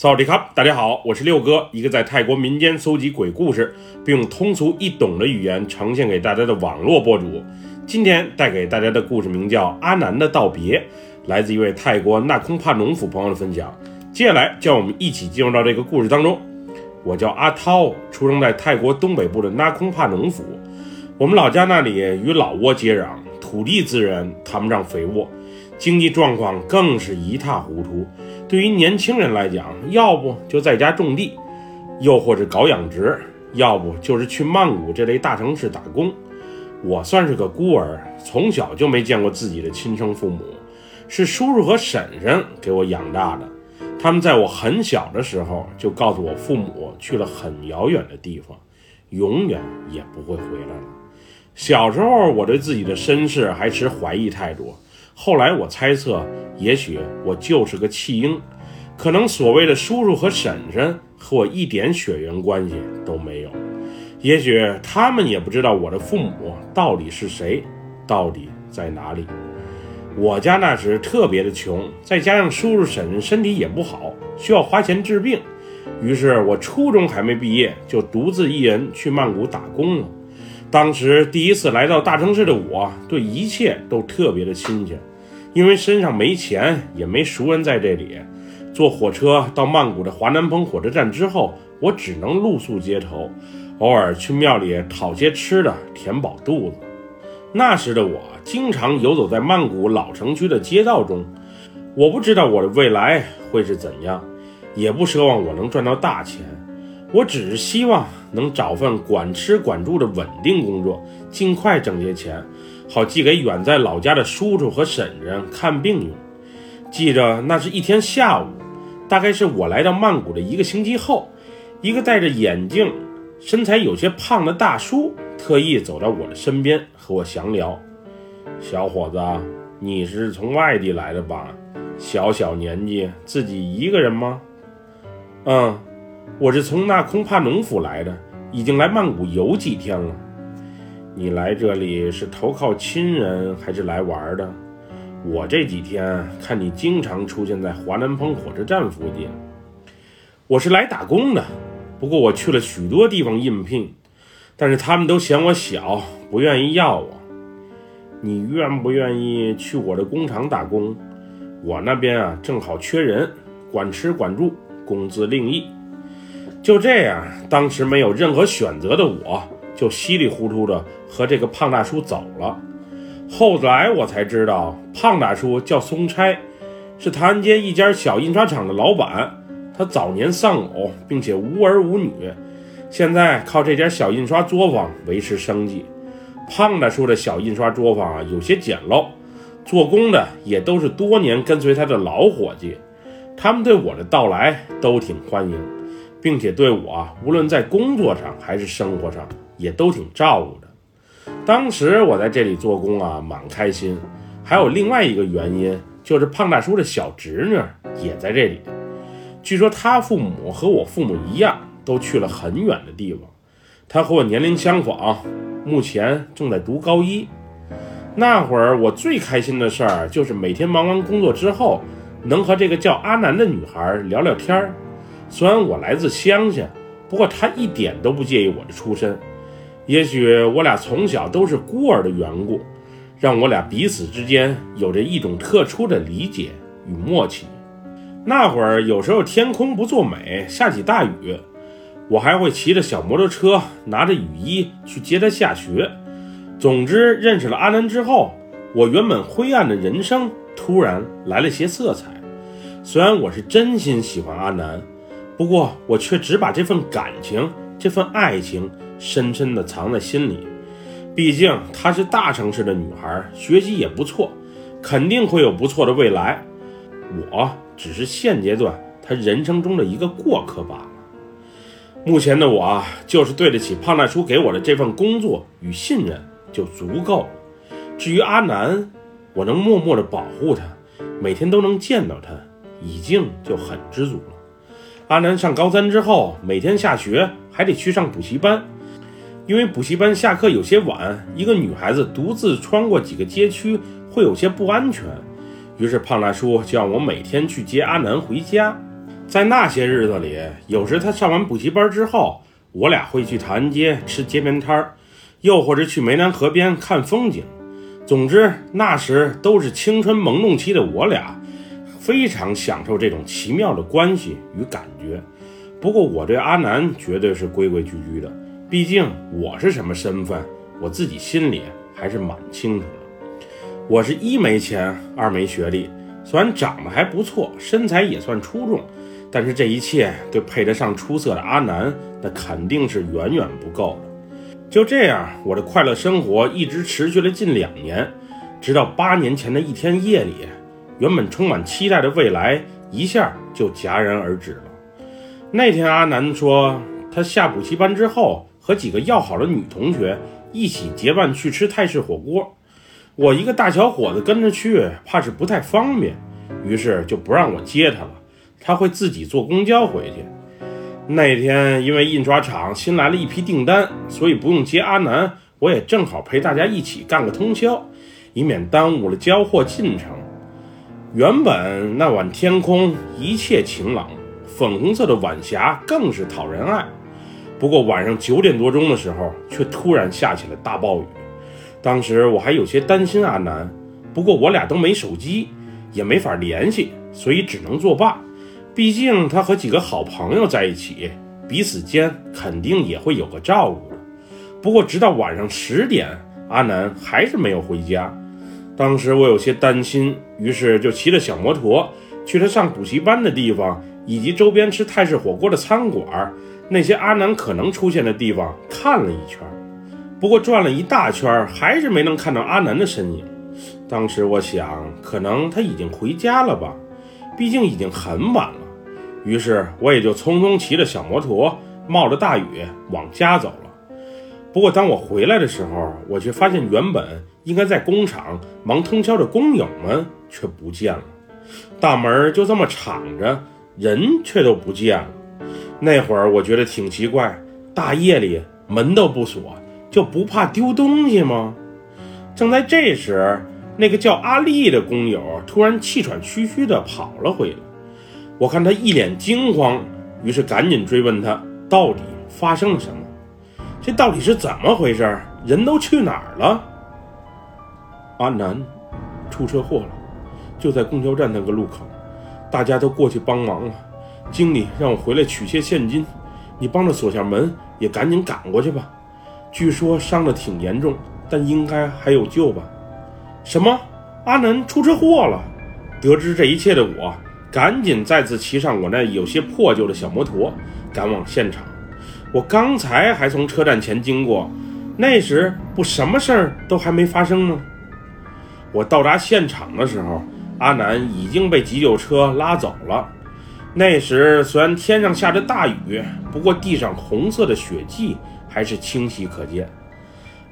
萨瓦迪卡，大家好，我是六哥，一个在泰国民间搜集鬼故事，并用通俗易懂的语言呈现给大家的网络博主。今天带给大家的故事名叫《阿南的道别》，来自一位泰国纳空帕农府朋友的分享。接下来，叫我们一起进入到这个故事当中。我叫阿涛，出生在泰国东北部的纳空帕农府。我们老家那里与老挝接壤，土地资源谈不上肥沃，经济状况更是一塌糊涂。对于年轻人来讲，要不就在家种地，又或者搞养殖，要不就是去曼谷这类大城市打工。我算是个孤儿，从小就没见过自己的亲生父母，是叔叔和婶婶给我养大的。他们在我很小的时候就告诉我，父母去了很遥远的地方，永远也不会回来了。小时候，我对自己的身世还持怀疑态度。后来我猜测，也许我就是个弃婴，可能所谓的叔叔和婶婶和我一点血缘关系都没有，也许他们也不知道我的父母到底是谁，到底在哪里。我家那时特别的穷，再加上叔叔婶婶身体也不好，需要花钱治病，于是我初中还没毕业就独自一人去曼谷打工了。当时第一次来到大城市的我，对一切都特别的新鲜。因为身上没钱，也没熟人在这里，坐火车到曼谷的华南蓬火车站之后，我只能露宿街头，偶尔去庙里讨些吃的填饱肚子。那时的我经常游走在曼谷老城区的街道中，我不知道我的未来会是怎样，也不奢望我能赚到大钱，我只是希望能找份管吃管住的稳定工作，尽快挣些钱。好寄给远在老家的叔叔和婶婶看病用。记着，那是一天下午，大概是我来到曼谷的一个星期后，一个戴着眼镜、身材有些胖的大叔特意走到我的身边和我详聊：“小伙子，你是从外地来的吧？小小年纪，自己一个人吗？”“嗯，我是从那空帕农府来的，已经来曼谷有几天了。”你来这里是投靠亲人还是来玩的？我这几天看你经常出现在华南鹏火车站附近。我是来打工的，不过我去了许多地方应聘，但是他们都嫌我小，不愿意要我。你愿不愿意去我的工厂打工？我那边啊正好缺人，管吃管住，工资另议。就这样，当时没有任何选择的我。就稀里糊涂的和这个胖大叔走了。后来我才知道，胖大叔叫松差，是唐人街一家小印刷厂的老板。他早年丧偶，并且无儿无女，现在靠这家小印刷作坊维持生计。胖大叔的小印刷作坊啊，有些简陋，做工的也都是多年跟随他的老伙计。他们对我的到来都挺欢迎，并且对我无论在工作上还是生活上。也都挺照顾的。当时我在这里做工啊，蛮开心。还有另外一个原因，就是胖大叔的小侄女也在这里。据说他父母和我父母一样，都去了很远的地方。他和我年龄相仿，目前正在读高一。那会儿我最开心的事儿，就是每天忙完工作之后，能和这个叫阿南的女孩聊聊天儿。虽然我来自乡下，不过她一点都不介意我的出身。也许我俩从小都是孤儿的缘故，让我俩彼此之间有着一种特殊的理解与默契。那会儿有时候天空不作美，下起大雨，我还会骑着小摩托车，拿着雨衣去接他下学。总之，认识了阿南之后，我原本灰暗的人生突然来了些色彩。虽然我是真心喜欢阿南，不过我却只把这份感情、这份爱情。深深的藏在心里，毕竟她是大城市的女孩，学习也不错，肯定会有不错的未来。我只是现阶段她人生中的一个过客罢了。目前的我，就是对得起胖大叔给我的这份工作与信任就足够了。至于阿南，我能默默的保护他，每天都能见到他，已经就很知足了。阿南上高三之后，每天下学还得去上补习班。因为补习班下课有些晚，一个女孩子独自穿过几个街区会有些不安全，于是胖大叔就让我每天去接阿南回家。在那些日子里，有时他上完补习班之后，我俩会去唐人街吃街边摊儿，又或者去湄南河边看风景。总之，那时都是青春萌动期的我俩，非常享受这种奇妙的关系与感觉。不过，我对阿南绝对是规规矩矩的，毕竟我是什么身份，我自己心里还是蛮清楚的。我是一没钱，二没学历，虽然长得还不错，身材也算出众。但是这一切对配得上出色的阿南，那肯定是远远不够的。就这样，我的快乐生活一直持续了近两年，直到八年前的一天夜里，原本充满期待的未来一下就戛然而止了。那天，阿南说他下补习班之后，和几个要好的女同学一起结伴去吃泰式火锅。我一个大小伙子跟着去，怕是不太方便，于是就不让我接他了。他会自己坐公交回去。那天因为印刷厂新来了一批订单，所以不用接阿南，我也正好陪大家一起干个通宵，以免耽误了交货进程。原本那晚天空一切晴朗，粉红色的晚霞更是讨人爱。不过晚上九点多钟的时候，却突然下起了大暴雨。当时我还有些担心阿南，不过我俩都没手机，也没法联系，所以只能作罢。毕竟他和几个好朋友在一起，彼此间肯定也会有个照顾。不过直到晚上十点，阿南还是没有回家。当时我有些担心，于是就骑着小摩托去他上补习班的地方，以及周边吃泰式火锅的餐馆，那些阿南可能出现的地方看了一圈。不过转了一大圈，还是没能看到阿南的身影。当时我想，可能他已经回家了吧。毕竟已经很晚了，于是我也就匆匆骑着小摩托，冒着大雨往家走了。不过当我回来的时候，我却发现原本应该在工厂忙通宵的工友们却不见了，大门就这么敞着，人却都不见了。那会儿我觉得挺奇怪，大夜里门都不锁，就不怕丢东西吗？正在这时。那个叫阿丽的工友突然气喘吁吁地跑了回来，我看他一脸惊慌，于是赶紧追问他到底发生了什么，这到底是怎么回事？人都去哪儿了？阿南出车祸了，就在公交站那个路口，大家都过去帮忙了。经理让我回来取些现金，你帮着锁下门，也赶紧赶过去吧。据说伤得挺严重，但应该还有救吧。什么？阿南出车祸了！得知这一切的我，赶紧再次骑上我那有些破旧的小摩托，赶往现场。我刚才还从车站前经过，那时不什么事儿都还没发生吗？我到达现场的时候，阿南已经被急救车拉走了。那时虽然天上下着大雨，不过地上红色的血迹还是清晰可见。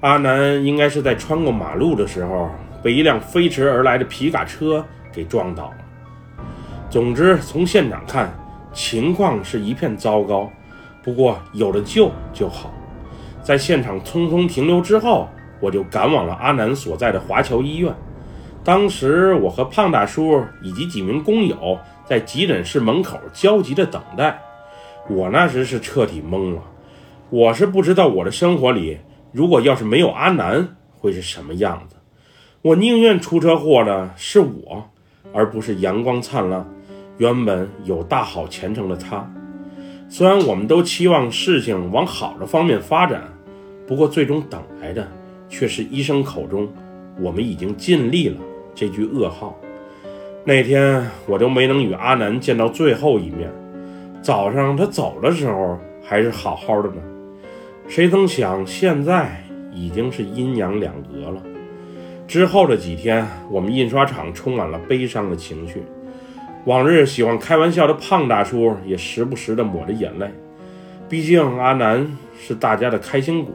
阿南应该是在穿过马路的时候。被一辆飞驰而来的皮卡车给撞倒了。总之，从现场看，情况是一片糟糕。不过有了救就好。在现场匆匆停留之后，我就赶往了阿南所在的华侨医院。当时，我和胖大叔以及几名工友在急诊室门口焦急地等待。我那时是彻底懵了。我是不知道我的生活里，如果要是没有阿南，会是什么样子。我宁愿出车祸的是我，而不是阳光灿烂、原本有大好前程的他。虽然我们都期望事情往好的方面发展，不过最终等来的却是医生口中“我们已经尽力了”这句噩耗。那天我都没能与阿南见到最后一面。早上他走的时候还是好好的呢，谁曾想现在已经是阴阳两隔了。之后的几天，我们印刷厂充满了悲伤的情绪。往日喜欢开玩笑的胖大叔也时不时地抹着眼泪。毕竟阿南是大家的开心果，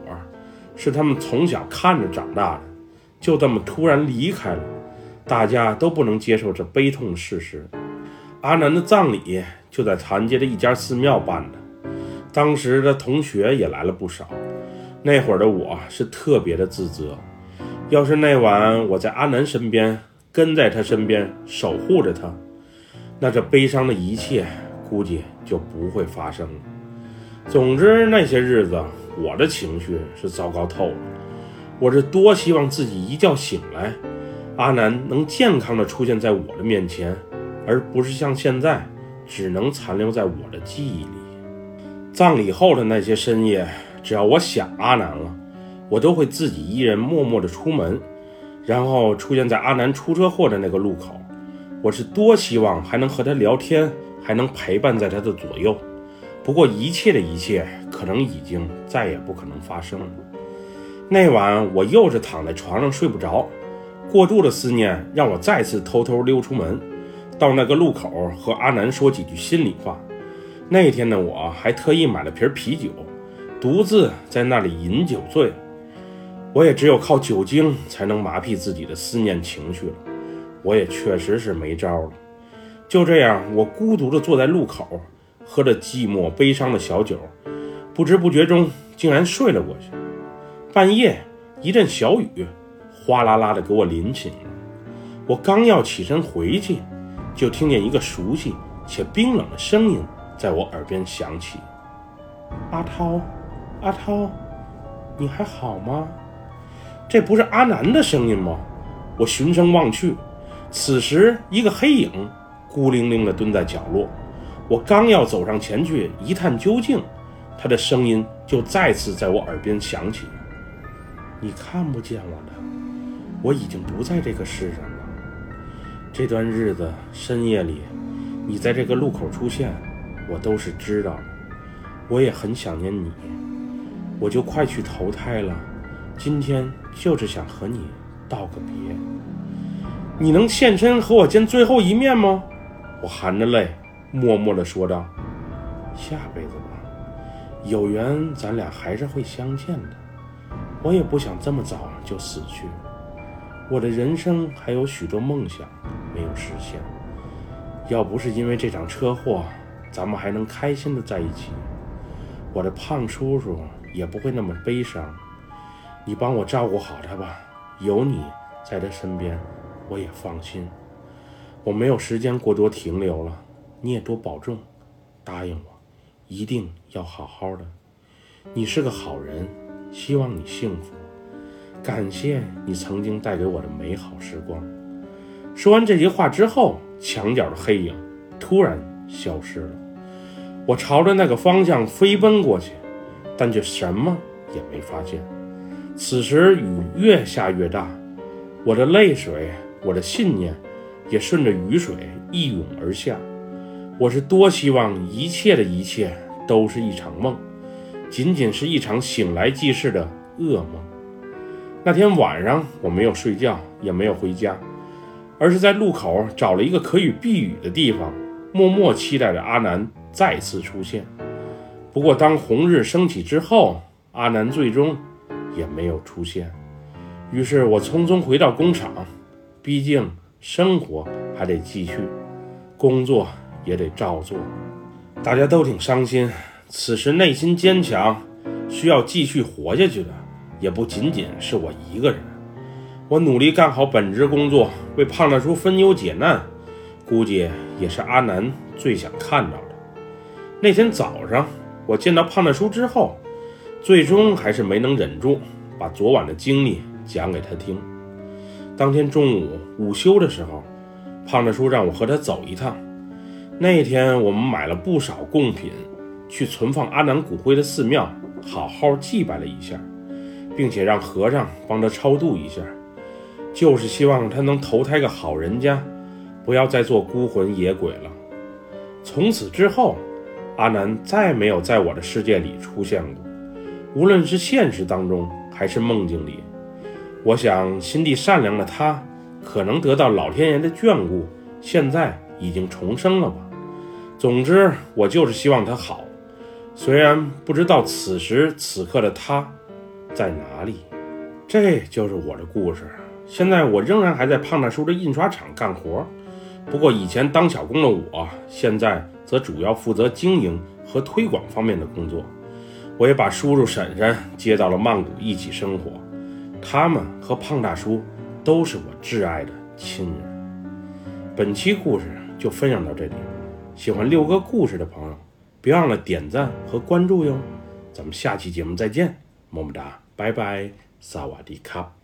是他们从小看着长大的，就这么突然离开了，大家都不能接受这悲痛事实。阿南的葬礼就在长街的一家寺庙办的，当时的同学也来了不少。那会儿的我是特别的自责。要是那晚我在阿南身边，跟在他身边守护着他，那这悲伤的一切估计就不会发生了。总之，那些日子我的情绪是糟糕透了。我是多希望自己一觉醒来，阿南能健康的出现在我的面前，而不是像现在只能残留在我的记忆里。葬礼后的那些深夜，只要我想阿南了，我都会自己一人默默的出门，然后出现在阿南出车祸的那个路口。我是多希望还能和他聊天，还能陪伴在他的左右。不过一切的一切，可能已经再也不可能发生了。那晚我又是躺在床上睡不着，过度的思念让我再次偷偷溜出门，到那个路口和阿南说几句心里话。那天的我还特意买了瓶啤酒，独自在那里饮酒醉。我也只有靠酒精才能麻痹自己的思念情绪了。我也确实是没招了。就这样，我孤独地坐在路口，喝着寂寞悲伤的小酒，不知不觉中竟然睡了过去。半夜，一阵小雨哗啦啦的给我淋醒了。我刚要起身回去，就听见一个熟悉且冰冷的声音在我耳边响起：“阿涛，阿涛，你还好吗？”这不是阿南的声音吗？我循声望去。此时，一个黑影孤零零的蹲在角落。我刚要走上前去一探究竟，他的声音就再次在我耳边响起：“你看不见我的，我已经不在这个世上了。这段日子深夜里，你在这个路口出现，我都是知道。我也很想念你，我就快去投胎了。今天就是想和你道个别。”你能现身和我见最后一面吗？我含着泪，默默地说道：“下辈子吧，有缘咱俩还是会相见的。我也不想这么早就死去，我的人生还有许多梦想没有实现。要不是因为这场车祸，咱们还能开心的在一起，我的胖叔叔也不会那么悲伤。你帮我照顾好他吧，有你在他身边。”我也放心，我没有时间过多停留了，你也多保重，答应我，一定要好好的。你是个好人，希望你幸福，感谢你曾经带给我的美好时光。说完这些话之后，墙角的黑影突然消失了，我朝着那个方向飞奔过去，但却什么也没发现。此时雨越下越大，我的泪水。我的信念也顺着雨水一涌而下。我是多希望一切的一切都是一场梦，仅仅是一场醒来即逝的噩梦。那天晚上我没有睡觉，也没有回家，而是在路口找了一个可以避雨的地方，默默期待着阿南再次出现。不过，当红日升起之后，阿南最终也没有出现。于是我匆匆回到工厂。毕竟生活还得继续，工作也得照做，大家都挺伤心。此时内心坚强，需要继续活下去的，也不仅仅是我一个人。我努力干好本职工作，为胖大叔分忧解难，估计也是阿南最想看到的。那天早上，我见到胖大叔之后，最终还是没能忍住，把昨晚的经历讲给他听。当天中午午休的时候，胖大叔让我和他走一趟。那天我们买了不少贡品，去存放阿南骨灰的寺庙好好祭拜了一下，并且让和尚帮他超度一下，就是希望他能投胎个好人家，不要再做孤魂野鬼了。从此之后，阿南再没有在我的世界里出现过，无论是现实当中还是梦境里。我想，心地善良的他，可能得到老天爷的眷顾，现在已经重生了吧。总之，我就是希望他好，虽然不知道此时此刻的他在哪里。这就是我的故事。现在我仍然还在胖大叔的印刷厂干活，不过以前当小工的我，现在则主要负责经营和推广方面的工作。我也把叔叔婶婶接到了曼谷一起生活。他们和胖大叔都是我挚爱的亲人。本期故事就分享到这里，喜欢六哥故事的朋友，别忘了点赞和关注哟。咱们下期节目再见，么么哒，拜拜，萨瓦迪卡。